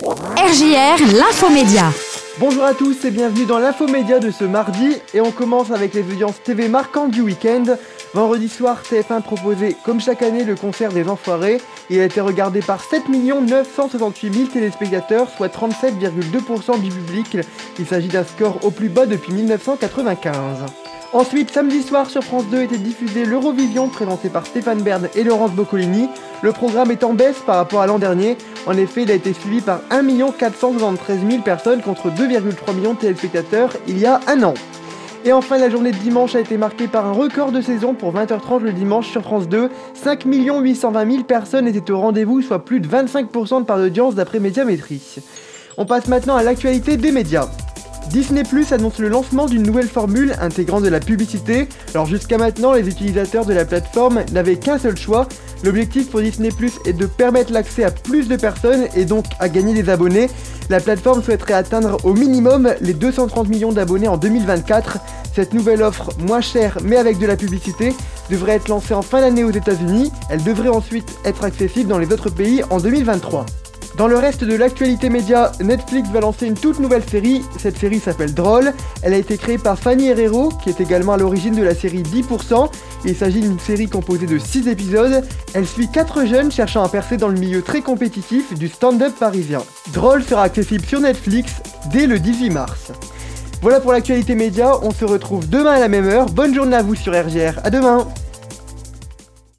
RJR, l'infomédia. Bonjour à tous et bienvenue dans l'infomédia de ce mardi et on commence avec les audiences TV marquantes du week-end. Vendredi soir, TF1 proposait comme chaque année le concert des Enfoirés. Il a été regardé par 7 968 000 téléspectateurs, soit 37,2% du public. Il s'agit d'un score au plus bas depuis 1995. Ensuite, samedi soir sur France 2 était diffusé l'Eurovision présenté par Stéphane Bern et Laurence Boccolini. Le programme est en baisse par rapport à l'an dernier. En effet, il a été suivi par 1 473 000 personnes contre 2,3 millions de téléspectateurs il y a un an. Et enfin, la journée de dimanche a été marquée par un record de saison pour 20h30 le dimanche sur France 2. 5 820 000 personnes étaient au rendez-vous, soit plus de 25% de part d'audience d'après Médiamétrie. On passe maintenant à l'actualité des médias. Disney Plus annonce le lancement d'une nouvelle formule intégrant de la publicité. Alors jusqu'à maintenant, les utilisateurs de la plateforme n'avaient qu'un seul choix. L'objectif pour Disney Plus est de permettre l'accès à plus de personnes et donc à gagner des abonnés. La plateforme souhaiterait atteindre au minimum les 230 millions d'abonnés en 2024. Cette nouvelle offre, moins chère mais avec de la publicité, devrait être lancée en fin d'année aux États-Unis. Elle devrait ensuite être accessible dans les autres pays en 2023. Dans le reste de l'actualité média, Netflix va lancer une toute nouvelle série. Cette série s'appelle Droll. Elle a été créée par Fanny Herrero, qui est également à l'origine de la série 10%. Il s'agit d'une série composée de 6 épisodes. Elle suit 4 jeunes cherchant à percer dans le milieu très compétitif du stand-up parisien. Droll sera accessible sur Netflix dès le 18 mars. Voilà pour l'actualité média, on se retrouve demain à la même heure. Bonne journée à vous sur RGR, à demain